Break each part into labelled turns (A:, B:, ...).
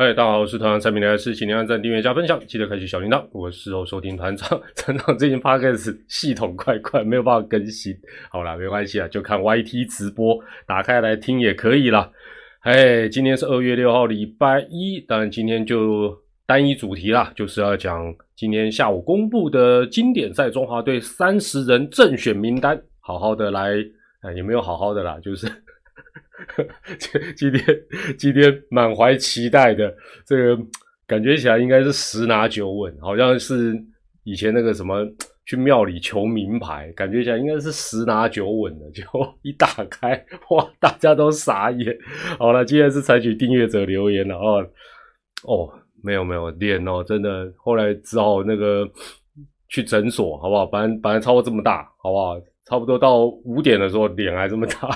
A: 嗨，大家好，我是团长蔡明来是请您按赞、订阅、加分享，记得开启小铃铛。我事后收听团长，团长最近 p o d c 系统快快没有办法更新，好啦，没关系啊，就看 YT 直播，打开来听也可以啦。哎，今天是二月六号，礼拜一，当然今天就单一主题啦，就是要讲今天下午公布的经典赛中华队三十人正选名单，好好的来，啊，也没有好好的啦，就是。今今天今天满怀期待的这个感觉起来应该是十拿九稳，好像是以前那个什么去庙里求名牌，感觉起来应该是十拿九稳的。就一打开，哇，大家都傻眼。好了，今天是采取订阅者留言了哦。哦，没有没有脸哦，真的，后来只好那个去诊所，好不好？本来本来超过这么大，好不好？差不多到五点的时候，脸还这么大，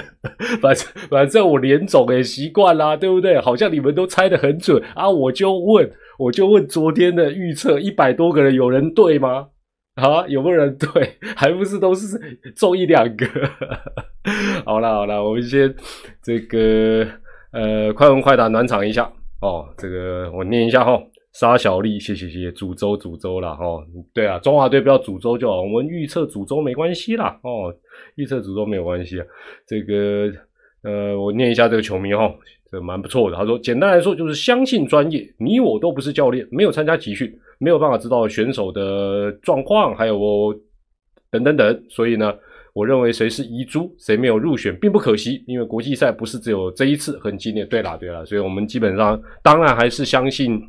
A: 反正反正我脸肿也习惯啦，对不对？好像你们都猜得很准啊！我就问，我就问昨天的预测，一百多个人有人对吗？啊，有没有人对？还不是都是中一两个？好了好了，我们先这个呃，快问快答暖场一下哦。这个我念一下哈。沙小丽，谢谢谢谢，煮粥煮粥了哈。对啊，中华队不要煮粥就好，我们预测煮粥没关系啦哦，预测煮粥没有关系啊。这个呃，我念一下这个球迷哈，这蛮不错的。他说，简单来说就是相信专业，你我都不是教练，没有参加集训，没有办法知道选手的状况，还有我等等等。所以呢，我认为谁是遗珠，谁没有入选，并不可惜，因为国际赛不是只有这一次很激烈。对啦对啦，所以我们基本上当然还是相信。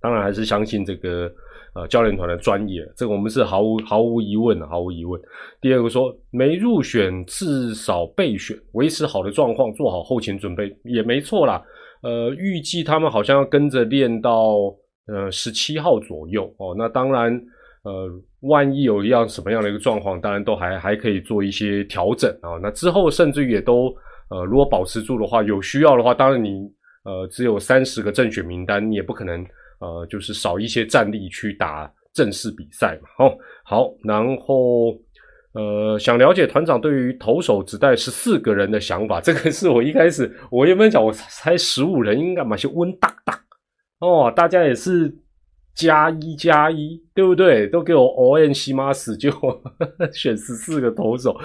A: 当然还是相信这个呃教练团的专业，这个我们是毫无毫无疑问的，毫无疑问。第二个说没入选至少备选，维持好的状况，做好后勤准备也没错啦。呃，预计他们好像要跟着练到呃十七号左右哦。那当然呃，万一有一样什么样的一个状况，当然都还还可以做一些调整啊。那之后甚至也都呃，如果保持住的话，有需要的话，当然你呃只有三十个正选名单，你也不可能。呃，就是少一些战力去打正式比赛嘛。哦，好，然后呃，想了解团长对于投手只带十四个人的想法。这个是我一开始我原本讲我才十五人，应该嘛就温大大哦，大家也是加一加一，对不对？都给我 O N 西马死就 选十四个投手，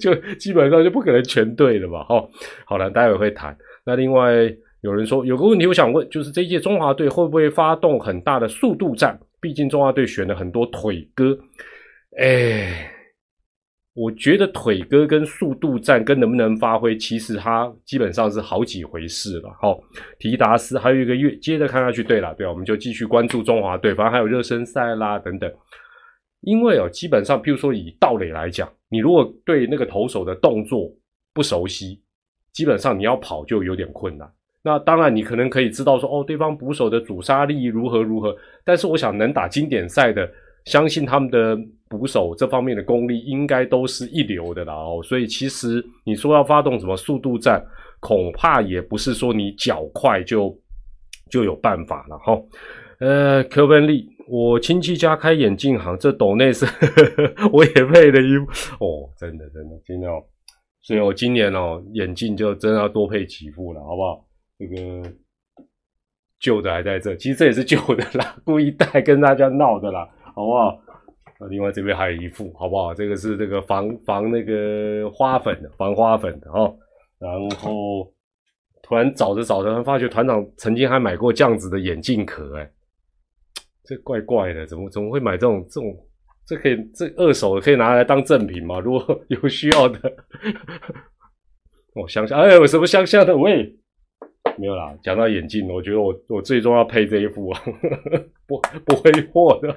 A: 就基本上就不可能全对了吧？哦，好了，待会会谈。那另外。有人说有个问题，我想问，就是这一届中华队会不会发动很大的速度战？毕竟中华队选了很多腿哥，哎，我觉得腿哥跟速度战跟能不能发挥，其实它基本上是好几回事了。好，提达斯还有一个月，接着看下去。对了，对，我们就继续关注中华队，反正还有热身赛啦等等。因为哦，基本上，譬如说以道垒来讲，你如果对那个投手的动作不熟悉，基本上你要跑就有点困难。那当然，你可能可以知道说，哦，对方捕手的阻杀力如何如何。但是，我想能打经典赛的，相信他们的捕手这方面的功力应该都是一流的啦哦。所以，其实你说要发动什么速度战，恐怕也不是说你脚快就就有办法了哈。呃，科文利，我亲戚家开眼镜行，这斗内是 我也配的衣服哦，真的真的今天哦，所以我今年哦眼镜就真的要多配几副了，好不好？这个旧的还在这，其实这也是旧的啦，故意带跟大家闹的啦，好不好？啊，另外这边还有一副，好不好？这个是这个防防那个花粉的，防花粉的哦。然后突然找着找着，发觉团长曾经还买过这样子的眼镜壳，哎，这怪怪的，怎么怎么会买这种这种？这可以这二手可以拿来当赠品吗？如果有需要的，我想想，哎，有什么香香的喂？没有啦，讲到眼镜，我觉得我我最终要配这一副啊，不不会货的。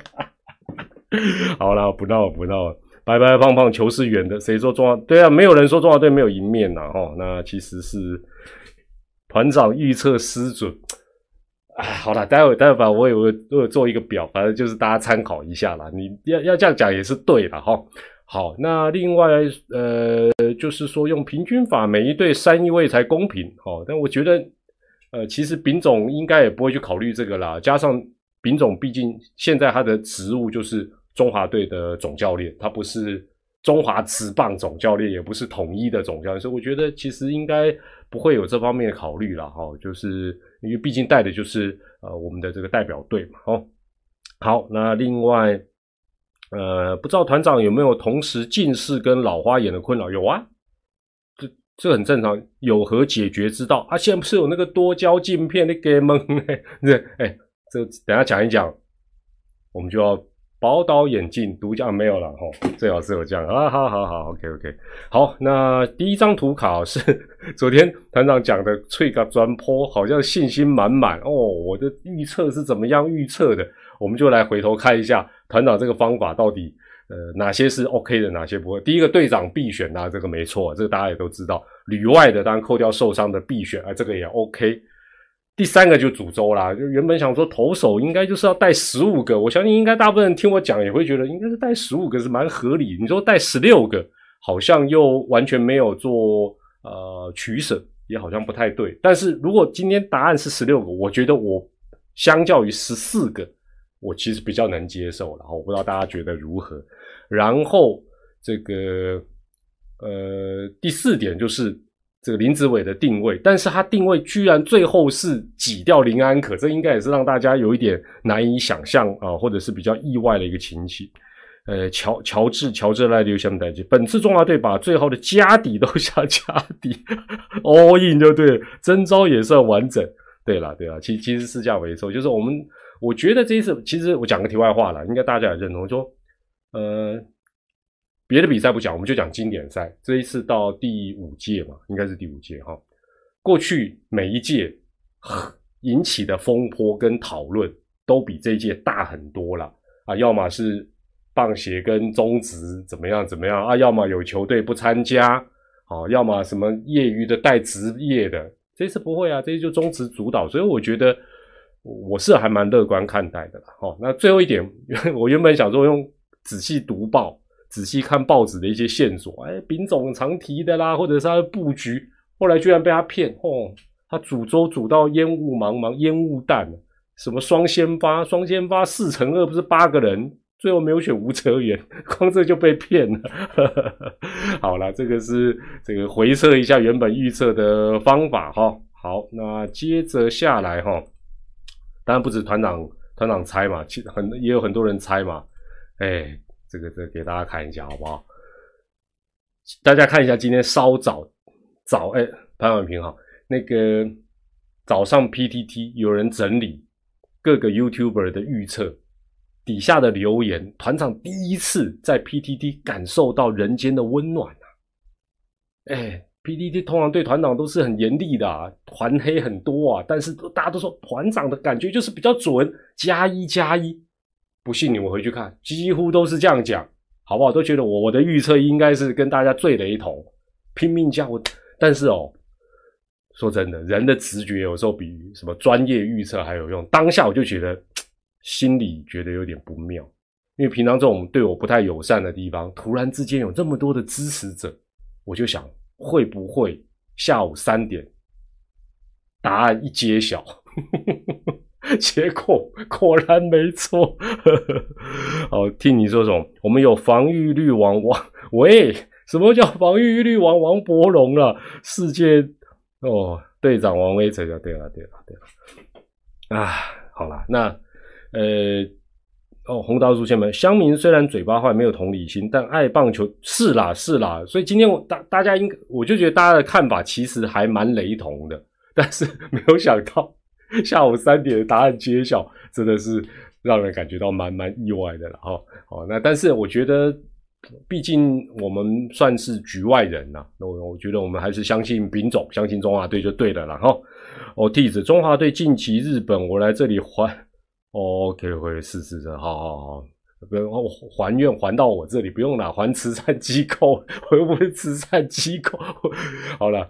A: 好了，不闹不闹，白白胖胖球是圆的，谁说中华？对啊，没有人说中华队没有赢面呐，哦，那其实是团长预测失准。哎，好了，待会待会吧，我有我有做一个表，反正就是大家参考一下啦。你要要这样讲也是对的哈。好，那另外呃，就是说用平均法，每一队三一位才公平。好，但我觉得。呃，其实丙总应该也不会去考虑这个啦。加上丙总毕竟现在他的职务就是中华队的总教练，他不是中华职棒总教练，也不是统一的总教练，所以我觉得其实应该不会有这方面的考虑了哈。就是因为毕竟带的就是呃我们的这个代表队嘛。哦，好，那另外呃不知道团长有没有同时近视跟老花眼的困扰？有啊，这很正常，有何解决之道啊？现在不是有那个多焦镜片的给蒙 哎，这哎这等下讲一讲，我们就要。宝岛眼镜独家没有了哈，最好是有这样啊，好好好，OK OK，好，那第一张图卡是昨天团长讲的翠嘎砖坡，好像信心满满哦，我的预测是怎么样预测的？我们就来回头看一下团长这个方法到底呃哪些是 OK 的，哪些不会。第一个队长必选啊，这个没错，这个大家也都知道。旅外的当然扣掉受伤的必选啊，这个也 OK。第三个就主轴啦，就原本想说投手应该就是要带十五个，我相信应该大部分人听我讲也会觉得应该是带十五个是蛮合理。你说带十六个，好像又完全没有做呃取舍，也好像不太对。但是如果今天答案是十六个，我觉得我相较于十四个，我其实比较能接受然后。我不知道大家觉得如何。然后这个呃第四点就是。这个林子伟的定位，但是他定位居然最后是挤掉林安可，这应该也是让大家有一点难以想象啊，或者是比较意外的一个情形。呃，乔乔治乔治来留下面代记，本次中华队把最后的家底都 下家底，all in 就对，征招也算完整。对了对了，其其实是这样没错，就是我们我觉得这一次，其实我讲个题外话了，应该大家也认同，说呃。别的比赛不讲，我们就讲经典赛。这一次到第五届嘛，应该是第五届哈。过去每一届引起的风波跟讨论都比这一届大很多了啊。要么是棒协跟中职怎么样怎么样啊，要么有球队不参加，好，要么什么业余的带职业的。这次不会啊，这次就中职主导，所以我觉得我是还蛮乐观看待的了。好，那最后一点，我原本想说用仔细读报。仔细看报纸的一些线索，哎，丙总常提的啦，或者是他的布局，后来居然被他骗，哦，他煮粥煮到烟雾茫茫，烟雾弹，什么双先发，双先发四乘二不是八个人，最后没有选吴哲元，光这就被骗了。好了，这个是这个回测一下原本预测的方法哈。好，那接着下来哈，当然不止团长团长猜嘛，其实很也有很多人猜嘛，哎。这个这给大家看一下好不好？大家看一下今天稍早早哎，潘婉平哈，那个早上 PTT 有人整理各个 YouTuber 的预测，底下的留言，团长第一次在 PTT 感受到人间的温暖啊！哎，PTT 通常对团长都是很严厉的，啊，团黑很多啊，但是大家都说团长的感觉就是比较准，加一加一。不信你们回去看，几乎都是这样讲，好不好？都觉得我我的预测应该是跟大家最雷同，拼命加我。但是哦，说真的，人的直觉有时候比什么专业预测还有用。当下我就觉得心里觉得有点不妙，因为平常这种对我不太友善的地方，突然之间有这么多的支持者，我就想会不会下午三点答案一揭晓。结果果然没错，好听你说什么？我们有防御率王王喂，什么叫防御率王王伯龙了？世界哦，队长王威成就对了，对了，对了。啊，好了，那呃哦，红桃出现没？乡民虽然嘴巴坏，没有同理心，但爱棒球是啦是啦。所以今天我大大家应，我就觉得大家的看法其实还蛮雷同的，但是没有想到。下午三点的答案揭晓，真的是让人感觉到蛮蛮意外的了哈。好，那但是我觉得，毕竟我们算是局外人呐，那我我觉得我们还是相信丙总，相信中华队就对了了哈。哦，弟子，中华队晋级日本，我来这里还，OK，会试试的，好好好，然后还愿还到我这里不用了，还慈善机构，我又不是慈善机构？好了，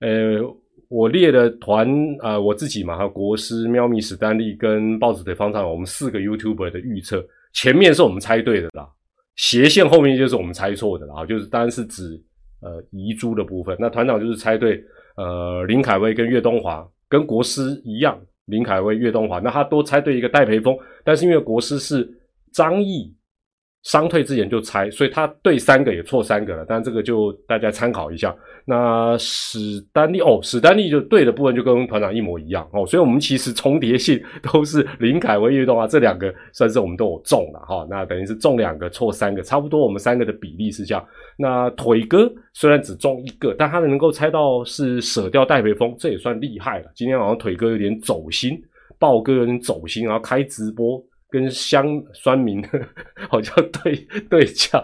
A: 呃。我列的团啊，我自己嘛，还有国师、喵咪、史丹利跟豹子腿方丈，我们四个 YouTuber 的预测，前面是我们猜对的啦，斜线后面就是我们猜错的啦，就是当然是指呃遗珠的部分。那团长就是猜对，呃林凯威跟岳东华跟国师一样，林凯威、岳东华，那他都猜对一个戴培峰，但是因为国师是张毅伤退之前就猜，所以他对三个也错三个了。但这个就大家参考一下。那史丹利哦，史丹利就对的部分就跟团长一模一样哦，所以我们其实重叠性都是林凯威运动啊，这两个算是我们都有中了哈。那等于是中两个错三个，差不多我们三个的比例是这样。那腿哥虽然只中一个，但他能够猜到是舍掉戴培峰，这也算厉害了。今天晚上腿哥有点走心，豹哥有点走心，然后开直播。跟香酸民 好像对对呛，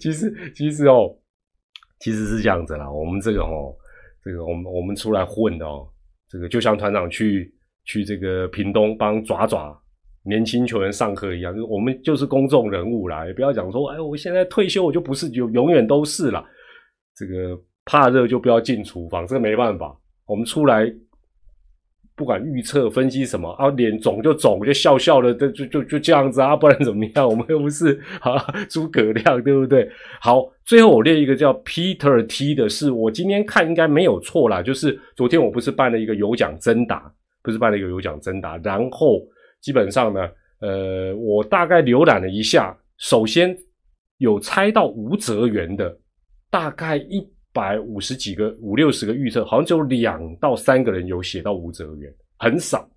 A: 其实其实哦，其实是这样子啦。我们这个哦，这个我们我们出来混的哦，这个就像团长去去这个屏东帮爪爪年轻球员上课一样，我们就是公众人物啦，也不要讲说，哎，我现在退休我就不是就永远都是了。这个怕热就不要进厨房，这个没办法，我们出来。不管预测分析什么啊，脸肿就肿，就笑笑的，就就就这样子啊，不然怎么样？我们又不是 啊诸葛亮，对不对？好，最后我列一个叫 Peter T 的，是我今天看应该没有错啦，就是昨天我不是办了一个有奖征答，不是办了一个有奖征答，然后基本上呢，呃，我大概浏览了一下，首先有猜到吴泽元的，大概一。百五十几个五六十个预测，好像只有两到三个人有写到吴泽元，很少。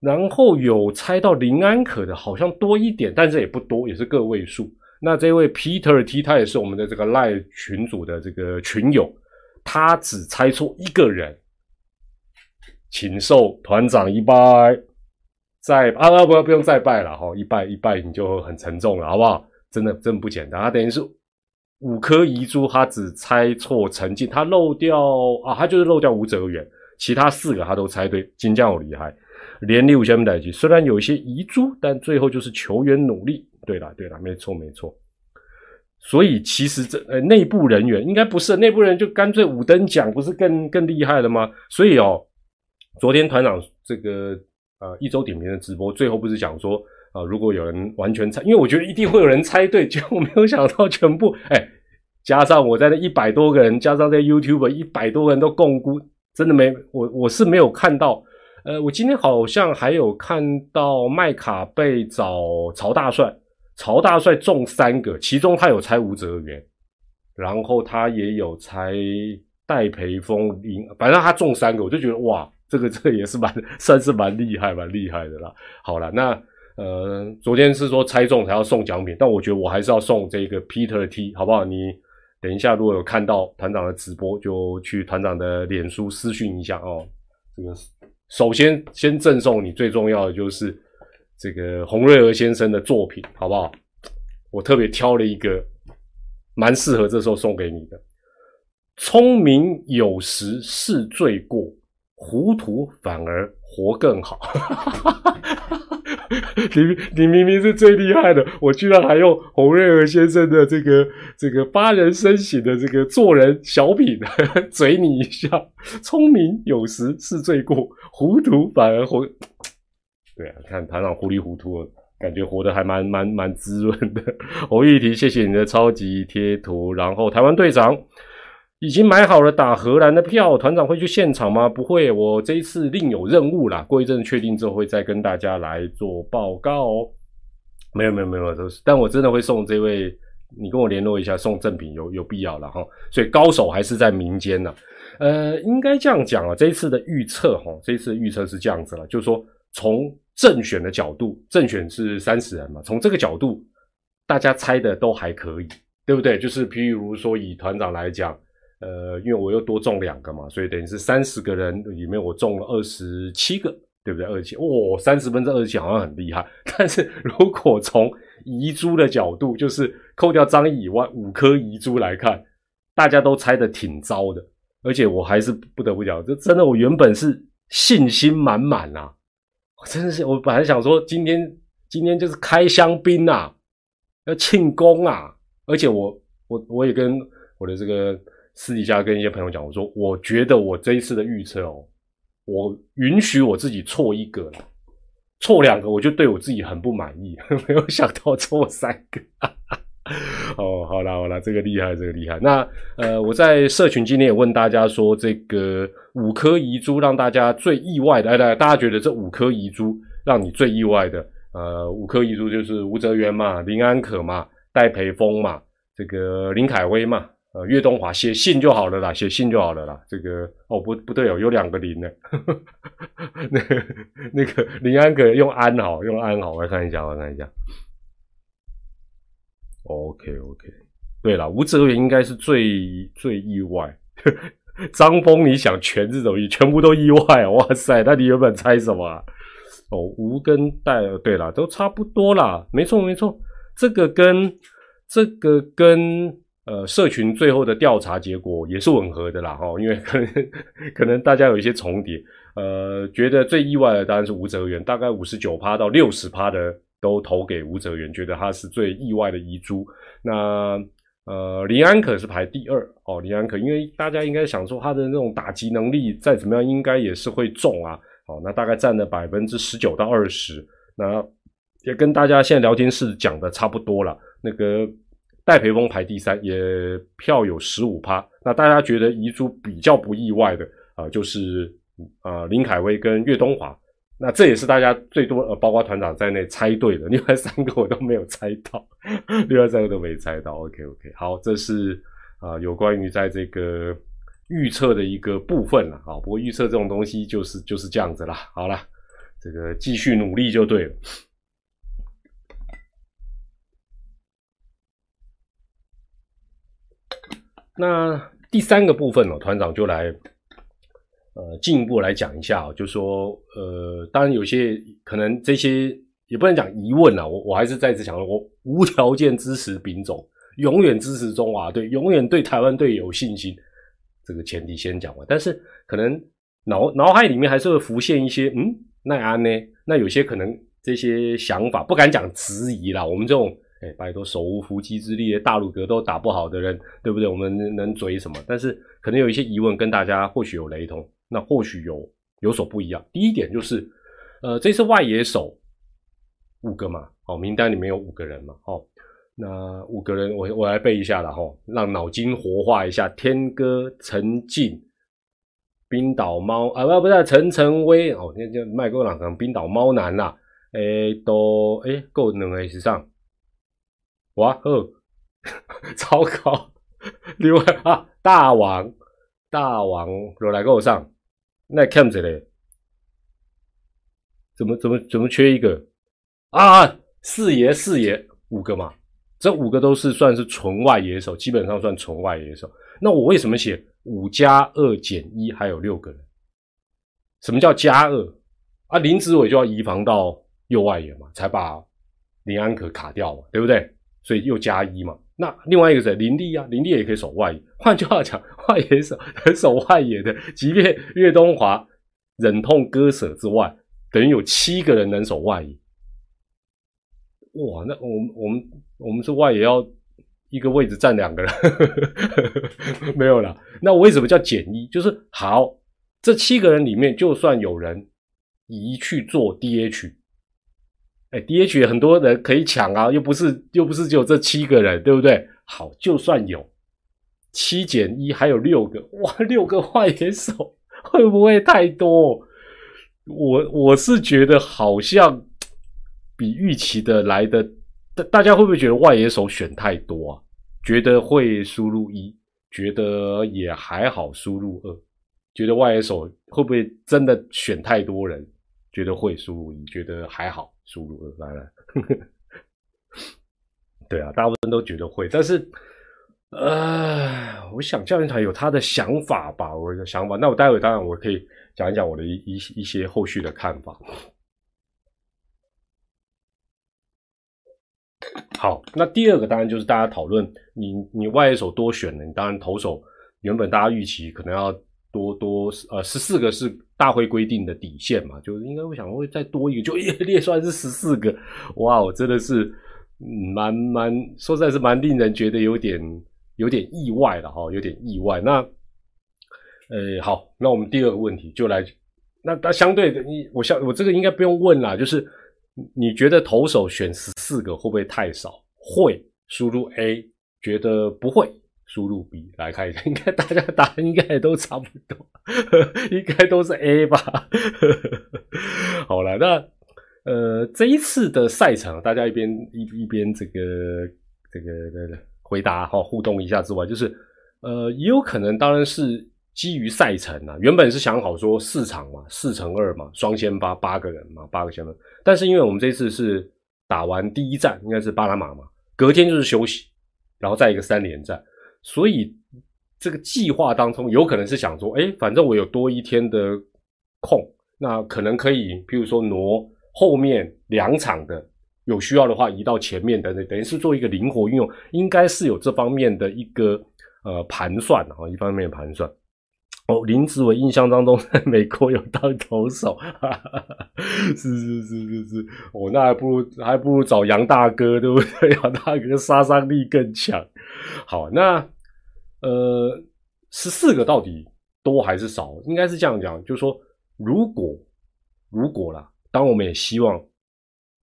A: 然后有猜到林安可的，好像多一点，但是也不多，也是个位数。那这位 Peter T，他也是我们的这个赖群组的这个群友，他只猜错一个人，请受团长一拜，再啊不不不用再拜了哈，一拜一拜你就很沉重了，好不好？真的真不简单，他等于是。五颗遗珠，他只猜错陈进，他漏掉啊，他就是漏掉吴哲元，其他四个他都猜对，金将好厉害，连六千代级，虽然有一些遗珠，但最后就是球员努力。对了，对了，没错没错。所以其实这呃内部人员应该不是内部人，就干脆五等奖不是更更厉害了吗？所以哦，昨天团长这个呃一周点评的直播，最后不是讲说。啊！如果有人完全猜，因为我觉得一定会有人猜对，结果没有想到全部哎，加上我在那一百多个人，加上在 YouTube 一百多个人都共估，真的没我我是没有看到。呃，我今天好像还有看到麦卡贝找曹大帅，曹大帅中三个，其中他有猜吴泽元，然后他也有猜戴培峰赢，反正他中三个，我就觉得哇，这个这个也是蛮 算是蛮厉害蛮厉害的啦。好了，那。呃，昨天是说猜中才要送奖品，但我觉得我还是要送这个 Peter T，好不好？你等一下如果有看到团长的直播，就去团长的脸书私讯一下哦。这个首先先赠送你最重要的就是这个洪瑞娥先生的作品，好不好？我特别挑了一个蛮适合这时候送给你的。聪明有时是罪过，糊涂反而活更好。你你明明是最厉害的，我居然还用洪瑞娥先生的这个这个发人深省的这个做人小品 嘴你一下。聪明有时是罪过，糊涂反而活。对啊，看团长糊里糊涂，感觉活得还蛮蛮蛮滋润的。侯玉婷，谢谢你的超级贴图。然后台湾队长。已经买好了打荷兰的票，团长会去现场吗？不会，我这一次另有任务啦。过一阵确定之后，会再跟大家来做报告哦。没有没有没有，都是，但我真的会送这位，你跟我联络一下，送赠品有有必要了哈。所以高手还是在民间呢。呃，应该这样讲啊，这一次的预测哈，这一次的预测是这样子了，就是说从正选的角度，正选是三十人嘛，从这个角度，大家猜的都还可以，对不对？就是譬如说以团长来讲。呃，因为我又多中两个嘛，所以等于是三十个人里面我中了二十七个，对不对？二十七，哇，三十分之二十七好像很厉害。但是如果从遗珠的角度，就是扣掉张毅以外五颗遗珠来看，大家都猜的挺糟的。而且我还是不得不讲，这真的我原本是信心满满啊，我真的是我本来想说今天今天就是开香槟呐，要庆功啊，而且我我我也跟我的这个。私底下跟一些朋友讲，我说我觉得我这一次的预测哦，我允许我自己错一个，错两个我就对我自己很不满意，没有想到错三个。哦，好了好了，这个厉害，这个厉害。那呃，我在社群今天也问大家说，这个五颗遗珠让大家最意外的，哎，大家觉得这五颗遗珠让你最意外的，呃，五颗遗珠就是吴泽源嘛、林安可嘛、戴培峰嘛、这个林凯威嘛。呃，岳东华写信就好了啦，写信就好了啦。这个哦，不不对哦，有两个林呢。那个那个林安可用安好，用安好，我来看一下，我来看一下。OK OK，对了，吴哲源应该是最最意外。张峰，你想全这种，全部都意外，哇塞！那你原本猜什么？哦，吴跟戴，对了，都差不多啦，没错没错，这个跟这个跟。呃，社群最后的调查结果也是吻合的啦，哈，因为可能可能大家有一些重叠，呃，觉得最意外的当然是吴泽源，大概五十九趴到六十趴的都投给吴泽源，觉得他是最意外的遗珠。那呃，林安可是排第二哦，林安可，因为大家应该想说他的那种打击能力再怎么样，应该也是会中啊，哦，那大概占了百分之十九到二十，那也跟大家现在聊天室讲的差不多了，那个。戴培峰排第三，也票有十五趴。那大家觉得遗珠比较不意外的啊，就是啊林凯威跟岳东华。那这也是大家最多呃，包括团长在内猜对的。另外三个我都没有猜到，另外三个都没猜到。OK OK，好，这是啊有关于在这个预测的一个部分了啊。不过预测这种东西就是就是这样子啦。好了，这个继续努力就对了。那第三个部分呢，团长就来，呃，进一步来讲一下啊，就说，呃，当然有些可能这些也不能讲疑问啊，我我还是再次强调，我无条件支持丙总，永远支持中华队，永远对台湾队有信心，这个前提先讲完。但是可能脑脑海里面还是会浮现一些，嗯，那安呢？那有些可能这些想法不敢讲质疑啦，我们这种。哎，拜托，手无缚鸡之力的，大陆格都打不好的人，对不对？我们能追什么？但是可能有一些疑问，跟大家或许有雷同，那或许有有所不一样。第一点就是，呃，这次外野手五个嘛，哦，名单里面有五个人嘛，哦，那五个人我我来背一下了哈，让脑筋活化一下。天哥、陈静、冰岛猫啊，不不是陈晨威哦，那叫麦克朗能冰岛猫男啦，诶，都诶够两个以上。哇哦，糟糕！另外啊，大王，大王又来跟我上，那看着嘞，怎么怎么怎么缺一个啊？四爷四爷五个嘛，这五个都是算是纯外野手，基本上算纯外野手。那我为什么写五加二减一还有六个人？什么叫加二啊？林子伟就要移防到右外野嘛，才把林安可卡掉嘛，对不对？所以又加一嘛？那另外一个是林立啊，林立也可以守外野。换句话讲，外野守 守外野的，即便岳东华忍痛割舍之外，等于有七个人能守外野。哇，那我们我们我们是外野要一个位置站两个人，没有了。那我为什么叫减一？就是好，这七个人里面，就算有人移去做 DH。哎，DH 很多人可以抢啊，又不是又不是只有这七个人，对不对？好，就算有七减一，还有六个，哇，六个外野手会不会太多？我我是觉得好像比预期的来的，大大家会不会觉得外野手选太多啊？觉得会输入一，觉得也还好输入二，觉得外野手会不会真的选太多人？觉得会输入一，觉得还好。输入了，来来，对啊，大部分都觉得会，但是，呃，我想教练团有他的想法吧，我的想法。那我待会当然我可以讲一讲我的一一一些后续的看法。好，那第二个当然就是大家讨论，你你外野手多选了，你当然投手原本大家预期可能要。多多呃十四个是大会规定的底线嘛，就是应该会想会再多一个，就 列出来是十四个，哇，我真的是蛮蛮说实在是蛮令人觉得有点有点意外了哈，有点意外。那呃好，那我们第二个问题就来，那那相对的你我相我这个应该不用问啦，就是你觉得投手选十四个会不会太少？会，输入 A，觉得不会。输入 B 来看一下，应该大家答案应该也都差不多，应该都是 A 吧。好了，那呃，这一次的赛程，大家一边一一边这个这个回答哈互动一下之外，就是呃，也有可能当然是基于赛程啊，原本是想好说四场嘛，四乘二嘛，双先八八个人嘛，八个先锋，但是因为我们这次是打完第一站，应该是巴拿马嘛，隔天就是休息，然后再一个三连战，所以这个计划当中有可能是想说，哎，反正我有多一天的空，那可能可以，譬如说挪。后面两场的有需要的话移到前面等等，等于是做一个灵活运用，应该是有这方面的一个呃盘算啊，一方面盘算。哦，林子伟印象当中 在美国有当投手，哈哈哈是是是是是，哦，那还不如还不如找杨大哥，对不对？杨大哥杀伤力更强。好，那呃十四个到底多还是少？应该是这样讲，就是说如果如果啦。当我们也希望，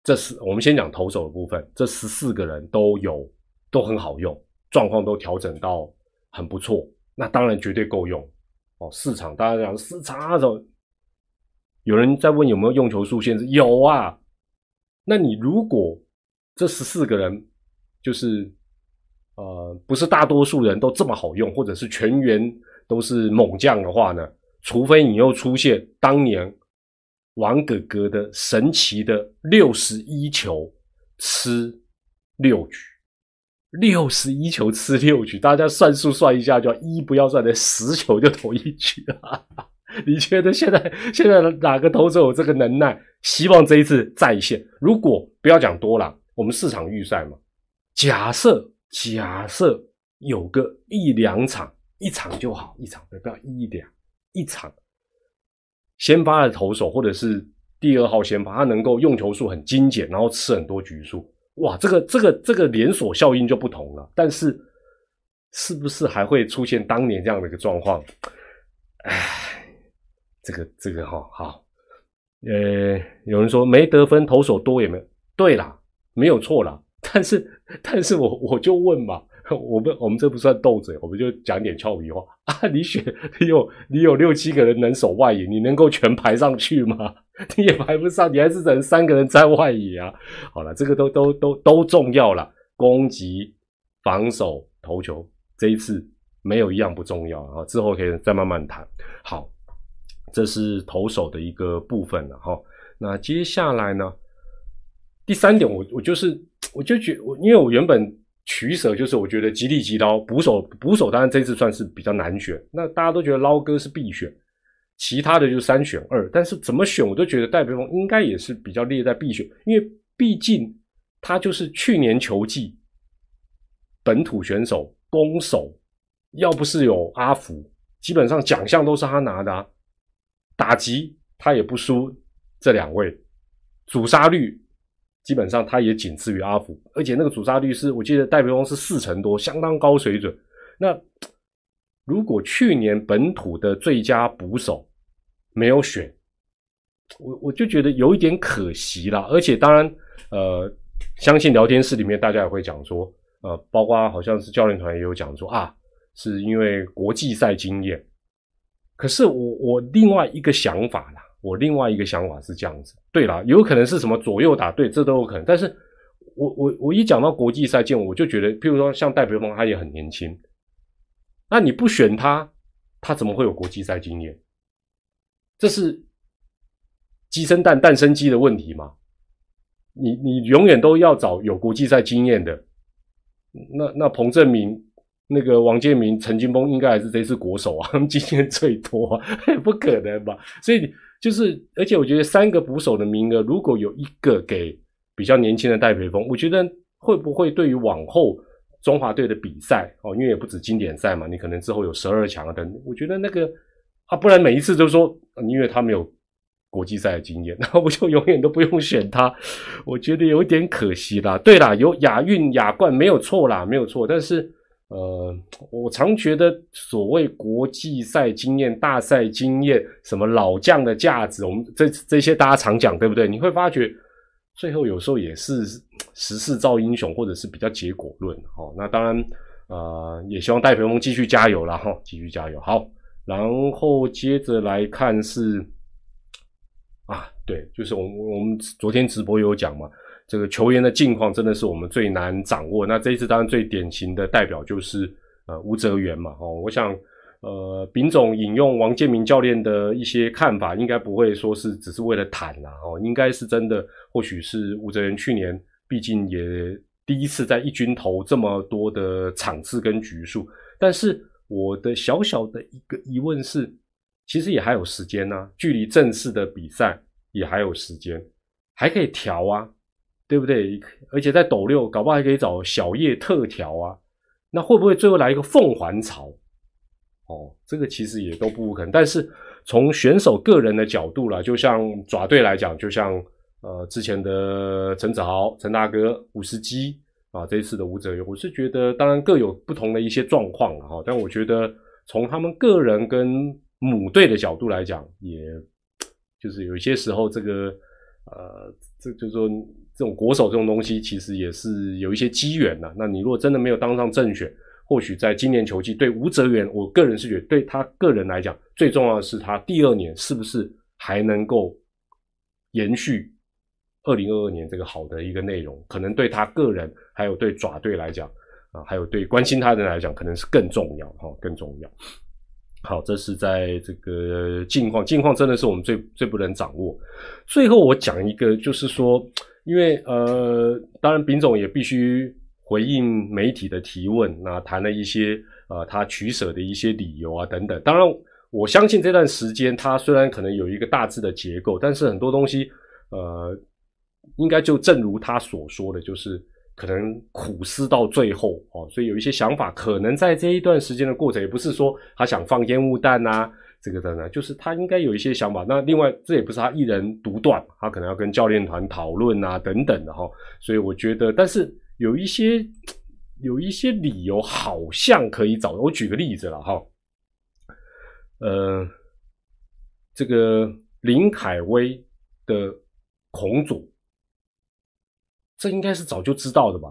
A: 这是我们先讲投手的部分，这十四个人都有都很好用，状况都调整到很不错，那当然绝对够用哦。市场大家讲市场那种，有人在问有没有用球数限制，有啊。那你如果这十四个人就是呃不是大多数人都这么好用，或者是全员都是猛将的话呢？除非你又出现当年。王哥哥的神奇的六十一球吃六局，六十一球吃六局，大家算数算一下，就一不要算的十球就投一局了。你觉得现在现在哪个投手有这个能耐？希望这一次再现。如果不要讲多了，我们市场预赛嘛，假设假设有个一两场，一场就好，一场不要一两一场。先发的投手或者是第二号先发，他能够用球数很精简，然后吃很多局数，哇，这个这个这个连锁效应就不同了。但是，是不是还会出现当年这样的一个状况？唉，这个这个哈好，呃，有人说没得分，投手多也没对啦，没有错啦。但是，但是我我就问嘛。我们我们这不算斗嘴，我们就讲点俏皮话 啊！你选你有你有六七个人能守外野，你能够全排上去吗？你也排不上，你还是只能三个人在外野啊！好了，这个都都都都重要了，攻击、防守、投球，这一次没有一样不重要啊！之后可以再慢慢谈。好，这是投手的一个部分了哈。那接下来呢？第三点，我我就是我就觉我，因为我原本。取舍就是，我觉得吉利吉刀捕手捕手，当然这次算是比较难选。那大家都觉得捞哥是必选，其他的就三选二。但是怎么选，我都觉得戴培峰应该也是比较列在必选，因为毕竟他就是去年球季本土选手攻守，要不是有阿福，基本上奖项都是他拿的。啊。打击他也不输这两位，主杀率。基本上他也仅次于阿福，而且那个主杀率是我记得戴培峰是四成多，相当高水准。那 如果去年本土的最佳捕手没有选，我我就觉得有一点可惜啦。而且当然，呃，相信聊天室里面大家也会讲说，呃，包括好像是教练团也有讲说啊，是因为国际赛经验。可是我我另外一个想法啦。我另外一个想法是这样子，对啦，有可能是什么左右打对，这都有可能。但是，我我我一讲到国际赛见，我就觉得，譬如说像戴培峰，他也很年轻，那你不选他，他怎么会有国际赛经验？这是鸡生蛋，蛋生鸡的问题吗？你你永远都要找有国际赛经验的。那那彭正明、那个王建民、陈金峰，应该还是这次国手啊，他们经验最多，不可能吧？所以。就是，而且我觉得三个捕手的名额，如果有一个给比较年轻的戴培峰，我觉得会不会对于往后中华队的比赛哦，因为也不止经典赛嘛，你可能之后有十二强啊等，我觉得那个啊，不然每一次都说，因为他没有国际赛的经验，那我就永远都不用选他，我觉得有点可惜啦。对啦，有亚运亚冠没有错啦，没有错，但是。呃，我常觉得所谓国际赛经验、大赛经验，什么老将的价值，我们这这些大家常讲，对不对？你会发觉最后有时候也是时势造英雄，或者是比较结果论。哦，那当然，呃，也希望戴培峰继续加油了哈，继续加油。好，然后接着来看是啊，对，就是我我们昨天直播有讲嘛，这个球员的近况真的是我们最难掌握。那这一次当然最典型的代表就是呃吴哲源嘛，哦，我想呃丙总引用王建民教练的一些看法，应该不会说是只是为了谈啦，哦，应该是真的，或许是吴哲源去年毕竟也第一次在一军投这么多的场次跟局数，但是我的小小的一个疑问是。其实也还有时间呢，距离正式的比赛也还有时间，还可以调啊，对不对？而且在斗六，搞不好还可以找小叶特调啊。那会不会最后来一个凤凰巢？哦，这个其实也都不可能。但是从选手个人的角度啦，就像爪队来讲，就像呃之前的陈子豪、陈大哥、五十基啊，这一次的吴哲源，我是觉得当然各有不同的一些状况哈，但我觉得从他们个人跟母队的角度来讲，也 就是有些时候，这个呃，这就是说，这种国手这种东西，其实也是有一些机缘的。那你如果真的没有当上正选，或许在今年球季对吴泽源，我个人是觉得对他个人来讲，最重要的是他第二年是不是还能够延续二零二二年这个好的一个内容，可能对他个人，还有对爪队来讲啊，还有对关心他的人来讲，可能是更重要哈，更重要。好，这是在这个境况，境况真的是我们最最不能掌握。最后我讲一个，就是说，因为呃，当然丙总也必须回应媒体的提问，那谈了一些呃他取舍的一些理由啊等等。当然，我相信这段时间他虽然可能有一个大致的结构，但是很多东西呃，应该就正如他所说的，就是。可能苦思到最后哦，所以有一些想法，可能在这一段时间的过程，也不是说他想放烟雾弹呐，这个的呢，就是他应该有一些想法。那另外，这也不是他一人独断，他可能要跟教练团讨论啊，等等的哈。所以我觉得，但是有一些有一些理由，好像可以找。我举个例子了哈，呃，这个林凯威的孔祖。这应该是早就知道的吧？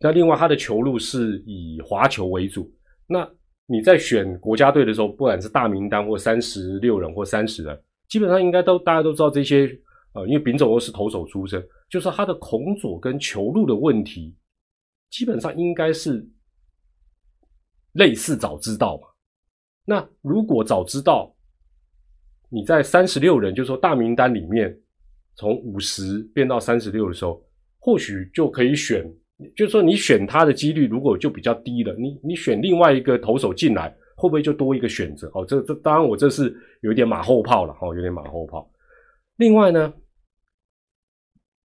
A: 那另外他的球路是以滑球为主。那你在选国家队的时候，不管是大名单或三十六人或三十人，基本上应该都大家都知道这些。呃，因为丙总又是投手出身，就是他的孔左跟球路的问题，基本上应该是类似早知道嘛。那如果早知道，你在三十六人，就是说大名单里面从五十变到三十六的时候。或许就可以选，就是说你选他的几率如果就比较低了，你你选另外一个投手进来，会不会就多一个选择？哦，这这当然我这是有一点马后炮了，哦，有点马后炮。另外呢，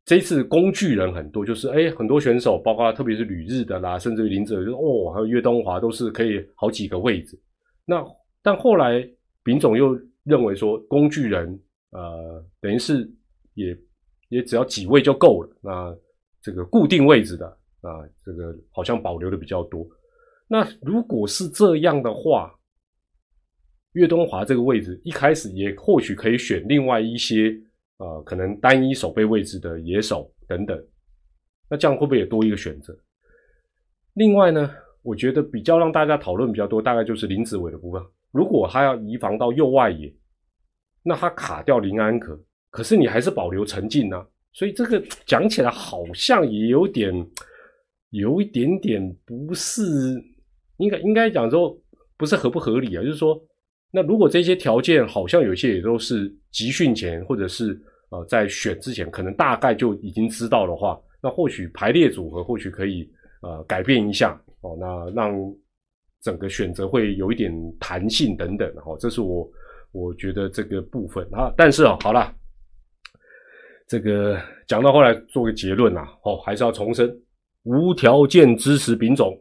A: 这一次工具人很多，就是哎，很多选手，包括特别是旅日的啦，甚至于林哲，就是哦，还有岳东华，都是可以好几个位置。那但后来丙总又认为说，工具人呃，等于是也也只要几位就够了，那。这个固定位置的啊，这个好像保留的比较多。那如果是这样的话，岳东华这个位置一开始也或许可以选另外一些啊，可能单一守备位置的野手等等。那这样会不会也多一个选择？另外呢，我觉得比较让大家讨论比较多，大概就是林子伟的部分。如果他要移防到右外野，那他卡掉林安可，可是你还是保留陈静呢？所以这个讲起来好像也有点，有一点点不是应该应该讲说不是合不合理啊？就是说，那如果这些条件好像有些也都是集训前或者是呃在选之前，可能大概就已经知道的话，那或许排列组合或许可以呃改变一下哦，那让整个选择会有一点弹性等等哦，这是我我觉得这个部分啊，但是啊，好了。这个讲到后来做个结论呐，哦，还是要重申无条件支持丙总。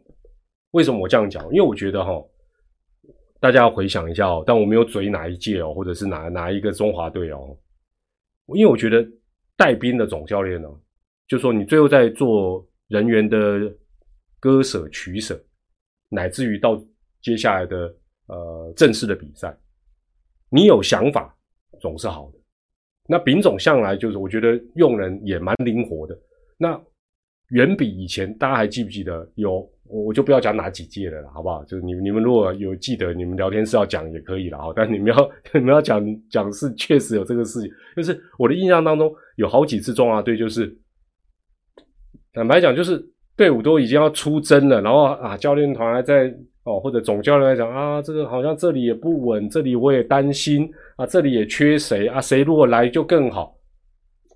A: 为什么我这样讲？因为我觉得哈，大家要回想一下哦，但我没有嘴哪一届哦，或者是哪哪一个中华队哦，因为我觉得带兵的总教练呢，就说你最后在做人员的割舍取舍，乃至于到接下来的呃正式的比赛，你有想法总是好的。那丙总向来就是，我觉得用人也蛮灵活的。那远比以前，大家还记不记得？有我就不要讲哪几届了，好不好？就是你你们如果有记得，你们聊天室要讲也可以了哈。但你们要 你们要讲讲是确实有这个事情，就是我的印象当中有好几次中华队，就是坦白讲，就是队伍都已经要出征了，然后啊，教练团还在哦，或者总教练来讲啊，这个好像这里也不稳，这里我也担心啊，这里也缺谁啊，谁如果来就更好。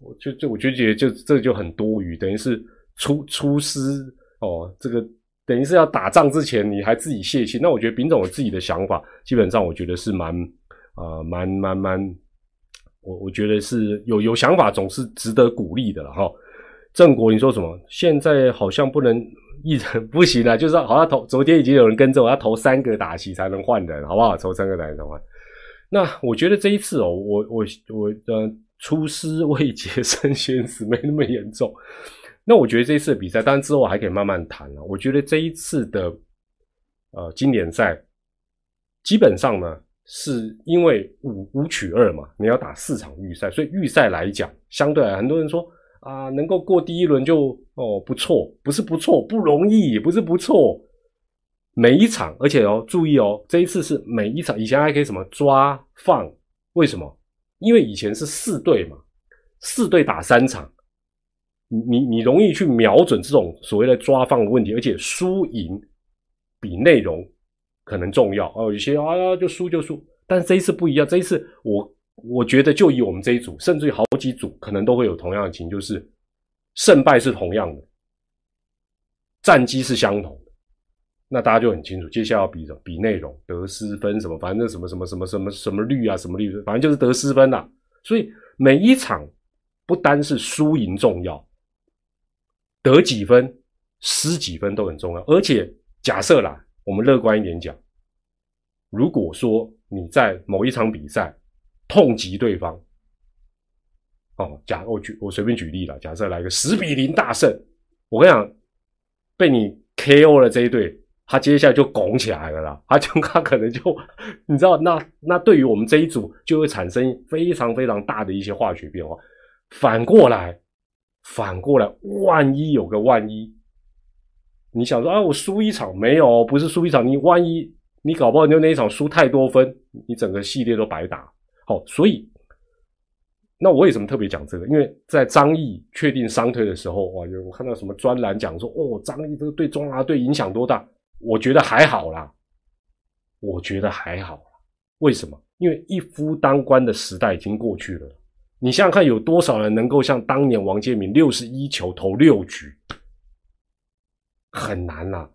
A: 我就就我就觉得就这就很多余，等于是。出出师哦，这个等于是要打仗之前你还自己泄气，那我觉得丙总有自己的想法，基本上我觉得是蛮啊蛮蛮蛮，我我觉得是有有想法总是值得鼓励的了哈。郑国你说什么？现在好像不能一人不行了，就是好像投昨天已经有人跟着我要投三个打旗才能换人，好不好？投三个打旗能换。那我觉得这一次哦，我我我呃出师未捷身先死，没那么严重。那我觉得这一次的比赛，当然之后还可以慢慢谈了。我觉得这一次的呃经典赛，基本上呢是因为五五取二嘛，你要打四场预赛，所以预赛来讲，相对来很多人说啊，能够过第一轮就哦不错，不是不错，不容易，不是不错。每一场，而且哦注意哦，这一次是每一场，以前还可以什么抓放，为什么？因为以前是四队嘛，四队打三场。你你你容易去瞄准这种所谓的抓放的问题，而且输赢比内容可能重要哦。有些啊就输就输，但是这一次不一样，这一次我我觉得就以我们这一组，甚至于好几组可能都会有同样的情，就是胜败是同样的，战绩是相同的，那大家就很清楚，接下来要比什么？比内容得失分什么，反正什么什么什么什么什么率啊，什么率，反正就是得失分啦。所以每一场不单是输赢重要。得几分、失几分都很重要，而且假设啦，我们乐观一点讲，如果说你在某一场比赛痛击对方，哦，假我举我随便举例了，假设来个十比零大胜，我跟你讲，被你 KO 了这一队，他接下来就拱起来了啦，他就他可能就你知道，那那对于我们这一组就会产生非常非常大的一些化学变化，反过来。反过来，万一有个万一，你想说啊，我输一场没有，不是输一场，你万一你搞不好就那一场输太多分，你整个系列都白打。好，所以那我为什么特别讲这个？因为在张毅确定伤退的时候，哇，有我看到什么专栏讲说，哦，张毅这个对中华队影响多大？我觉得还好啦，我觉得还好为什么？因为一夫当关的时代已经过去了。你想想看，有多少人能够像当年王建民六十一球投六局，很难啦。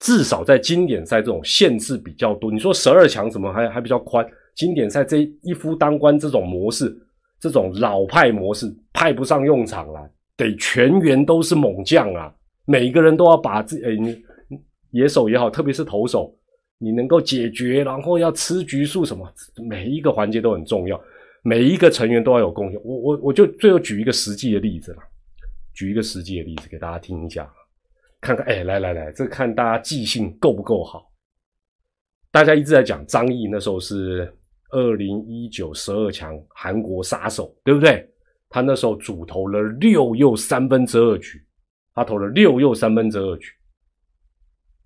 A: 至少在经典赛这种限制比较多，你说十二强怎么还还比较宽？经典赛这一夫当关这种模式，这种老派模式派不上用场了，得全员都是猛将啊！每一个人都要把自哎，野手也好，特别是投手，你能够解决，然后要吃局数什么，每一个环节都很重要。每一个成员都要有贡献。我我我就最后举一个实际的例子了，举一个实际的例子给大家听一下，看看哎，来来来，这看大家记性够不够好。大家一直在讲张毅那时候是二零一九十二强韩国杀手，对不对？他那时候主投了六又三分之二局，他投了六又三分之二局。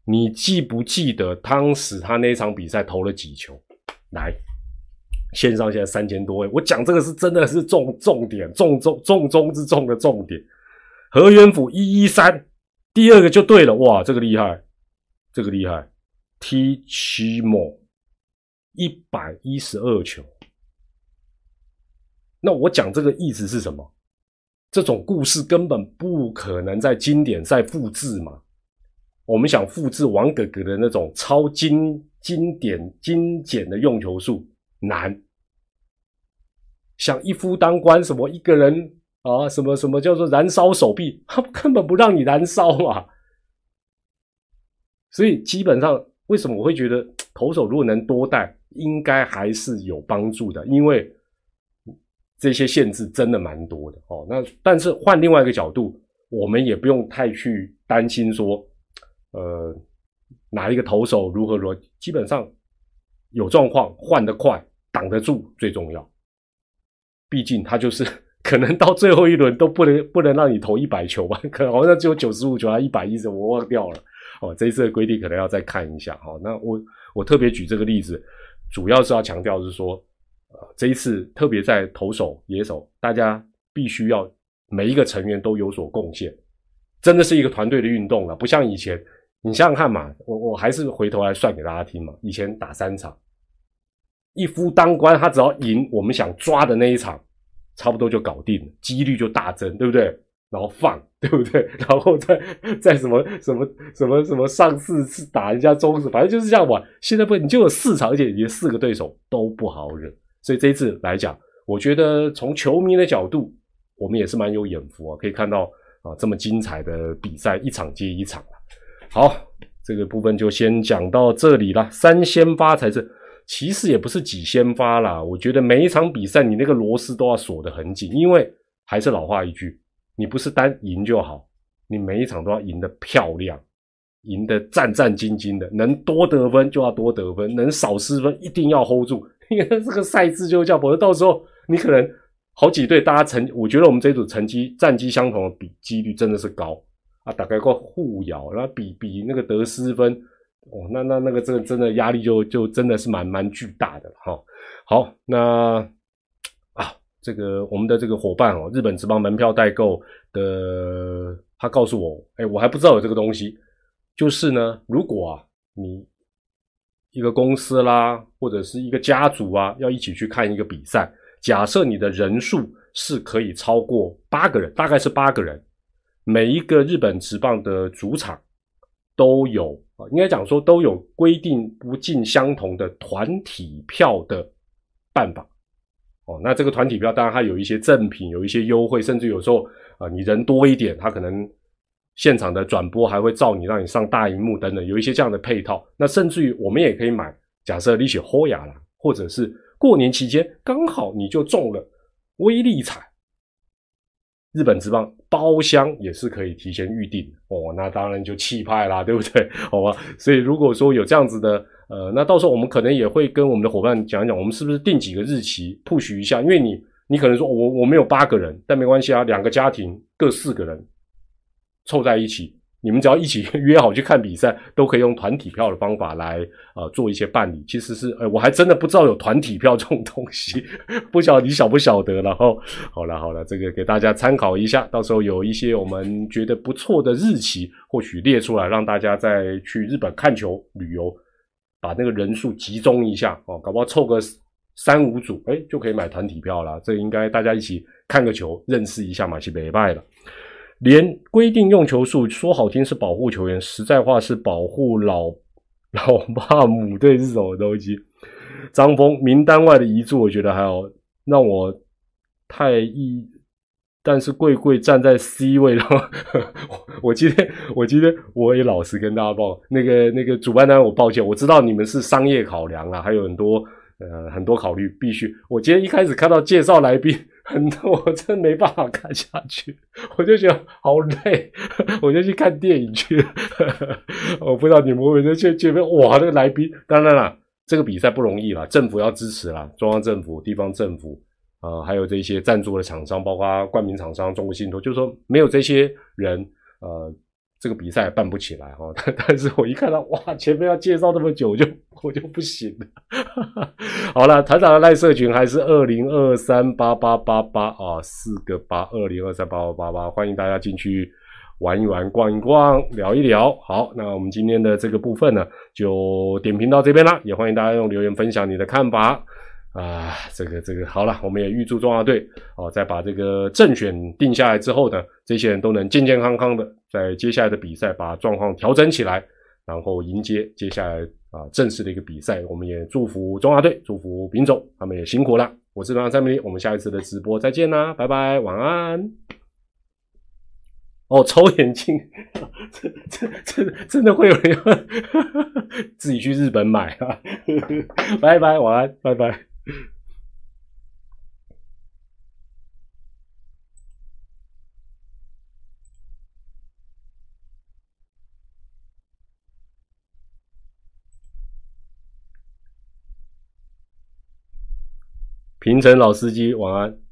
A: 你记不记得当时他那场比赛投了几球？来。线上现在三千多位，我讲这个是真的是重重点，重中重中之重的重点。何元甫一一三，第二个就对了，哇，这个厉害，这个厉害。T 七莫一百一十二球，那我讲这个意思是什么？这种故事根本不可能在经典赛复制嘛。我们想复制王哥哥的那种超经经典精简的用球数。难，想一夫当关，什么一个人啊，什么什么叫做燃烧手臂，他根本不让你燃烧嘛。所以基本上，为什么我会觉得投手如果能多带，应该还是有帮助的，因为这些限制真的蛮多的哦。那但是换另外一个角度，我们也不用太去担心说，呃，哪一个投手如何如何，基本上有状况换得快。挡得住最重要，毕竟他就是 可能到最后一轮都不能不能让你投一百球吧？可能好像只有九十五球啊，一百一十，我忘掉了。哦，这一次的规定可能要再看一下。哦，那我我特别举这个例子，主要是要强调是说，呃，这一次特别在投手、野手，大家必须要每一个成员都有所贡献，真的是一个团队的运动了，不像以前。你想想看嘛，我我还是回头来算给大家听嘛。以前打三场，一夫当关，他只要赢我们想抓的那一场，差不多就搞定了，几率就大增，对不对？然后放，对不对？然后再 再什么什么什么什么上四次打人家中次，反正就是这样玩。现在不，你就有四场，而且你四个对手都不好惹，所以这一次来讲，我觉得从球迷的角度，我们也是蛮有眼福啊，可以看到啊这么精彩的比赛，一场接一场。好，这个部分就先讲到这里了。三先发才是，其实也不是几先发啦。我觉得每一场比赛，你那个螺丝都要锁得很紧，因为还是老话一句，你不是单赢就好，你每一场都要赢得漂亮，赢得战战兢兢的，能多得分就要多得分，能少失分一定要 hold 住，因为这个赛制就叫，否则到时候你可能好几队大家成，我觉得我们这组成绩战绩相同的比几率真的是高。啊，大概个互咬，然后比比那个得失分，哦，那那那个真的真的压力就就真的是蛮蛮巨大的哈。好，那，这个我们的这个伙伴哦，日本职棒门票代购的，他告诉我，哎，我还不知道有这个东西，就是呢，如果啊，你一个公司啦，或者是一个家族啊，要一起去看一个比赛，假设你的人数是可以超过八个人，大概是八个人。每一个日本职棒的主场都有啊，应该讲说都有规定不尽相同的团体票的办法哦。那这个团体票当然它有一些赠品，有一些优惠，甚至有时候啊，你人多一点，它可能现场的转播还会照你让你上大荧幕等等，有一些这样的配套。那甚至于我们也可以买，假设你写豁雅了，或者是过年期间刚好你就中了威力彩。日本之棒包厢也是可以提前预定哦，那当然就气派啦，对不对？好吧，所以如果说有这样子的，呃，那到时候我们可能也会跟我们的伙伴讲一讲，我们是不是定几个日期 push 一下？因为你，你可能说我我没有八个人，但没关系啊，两个家庭各四个人凑在一起。你们只要一起 约好去看比赛，都可以用团体票的方法来呃做一些办理。其实是，呃，我还真的不知道有团体票这种东西，不晓得你晓不晓得。然后，好了好了，这个给大家参考一下，到时候有一些我们觉得不错的日期，或许列出来，让大家再去日本看球旅游，把那个人数集中一下哦，搞不好凑个三五组，哎，就可以买团体票了。这应该大家一起看个球，认识一下马西北拜了。连规定用球数说好听是保护球员，实在话是保护老老爸母队这种东西。张峰名单外的遗嘱，我觉得还好，让我太意。但是贵贵站在 C 位，的话我今天我今天我也老实跟大家报，那个那个主办单位，我抱歉，我知道你们是商业考量啊，还有很多呃很多考虑，必须。我今天一开始看到介绍来宾。很多我真没办法看下去，我就觉得好累，我就去看电影去。我不知道你们会不会去这边哇，那个来宾，当然啦，这个比赛不容易啦，政府要支持啦，中央政府、地方政府，呃，还有这些赞助的厂商，包括冠名厂商中国信托，就是说没有这些人，呃。这个比赛办不起来哈，但 但是我一看到哇，前面要介绍这么久，就 我就不行了。好了，团长的赖社群还是二零二三八八八八啊，四个八二零二三八八八八，欢迎大家进去玩一玩、逛一逛、聊一聊。好，那我们今天的这个部分呢，就点评到这边了，也欢迎大家用留言分享你的看法。啊，这个这个好了，我们也预祝中华队哦，再把这个正选定下来之后呢，这些人都能健健康康的在接下来的比赛把状况调整起来，然后迎接接下来啊正式的一个比赛。我们也祝福中华队，祝福丙总，他们也辛苦了。我是团长蔡明我们下一次的直播再见啦，拜拜，晚安。哦，抽眼镜，这这这真的会有人 自己去日本买啊？拜拜，晚安，拜拜。平城老司机，晚安。